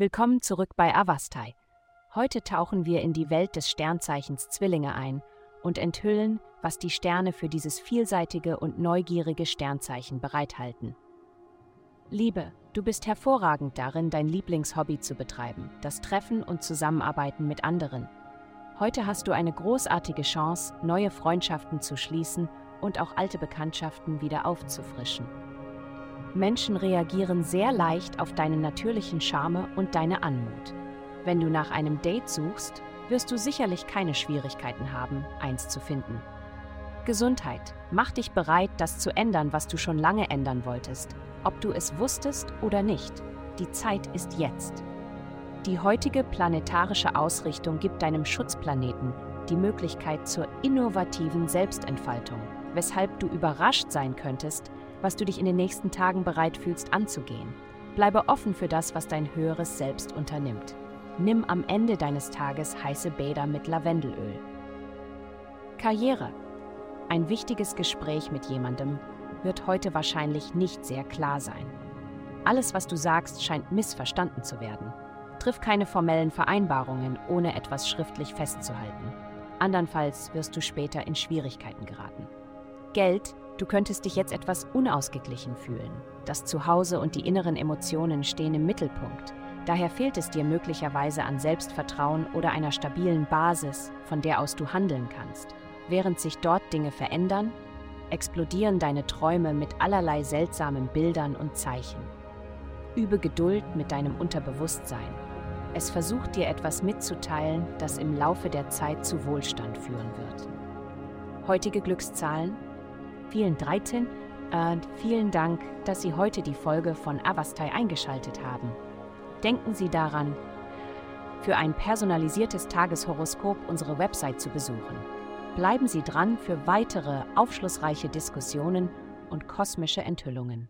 Willkommen zurück bei Avastai. Heute tauchen wir in die Welt des Sternzeichens Zwillinge ein und enthüllen, was die Sterne für dieses vielseitige und neugierige Sternzeichen bereithalten. Liebe, du bist hervorragend darin, dein Lieblingshobby zu betreiben, das Treffen und Zusammenarbeiten mit anderen. Heute hast du eine großartige Chance, neue Freundschaften zu schließen und auch alte Bekanntschaften wieder aufzufrischen. Menschen reagieren sehr leicht auf deinen natürlichen Charme und deine Anmut. Wenn du nach einem Date suchst, wirst du sicherlich keine Schwierigkeiten haben, eins zu finden. Gesundheit. Mach dich bereit, das zu ändern, was du schon lange ändern wolltest, ob du es wusstest oder nicht. Die Zeit ist jetzt. Die heutige planetarische Ausrichtung gibt deinem Schutzplaneten die Möglichkeit zur innovativen Selbstentfaltung, weshalb du überrascht sein könntest, was du dich in den nächsten Tagen bereit fühlst anzugehen. Bleibe offen für das, was dein höheres Selbst unternimmt. Nimm am Ende deines Tages heiße Bäder mit Lavendelöl. Karriere. Ein wichtiges Gespräch mit jemandem wird heute wahrscheinlich nicht sehr klar sein. Alles, was du sagst, scheint missverstanden zu werden. Triff keine formellen Vereinbarungen, ohne etwas schriftlich festzuhalten. Andernfalls wirst du später in Schwierigkeiten geraten. Geld Du könntest dich jetzt etwas unausgeglichen fühlen. Das Zuhause und die inneren Emotionen stehen im Mittelpunkt. Daher fehlt es dir möglicherweise an Selbstvertrauen oder einer stabilen Basis, von der aus du handeln kannst. Während sich dort Dinge verändern, explodieren deine Träume mit allerlei seltsamen Bildern und Zeichen. Übe Geduld mit deinem Unterbewusstsein. Es versucht dir etwas mitzuteilen, das im Laufe der Zeit zu Wohlstand führen wird. Heutige Glückszahlen vielen 13 und vielen Dank, dass Sie heute die Folge von Avastai eingeschaltet haben. Denken Sie daran, für ein personalisiertes Tageshoroskop unsere Website zu besuchen. Bleiben Sie dran für weitere aufschlussreiche Diskussionen und kosmische Enthüllungen.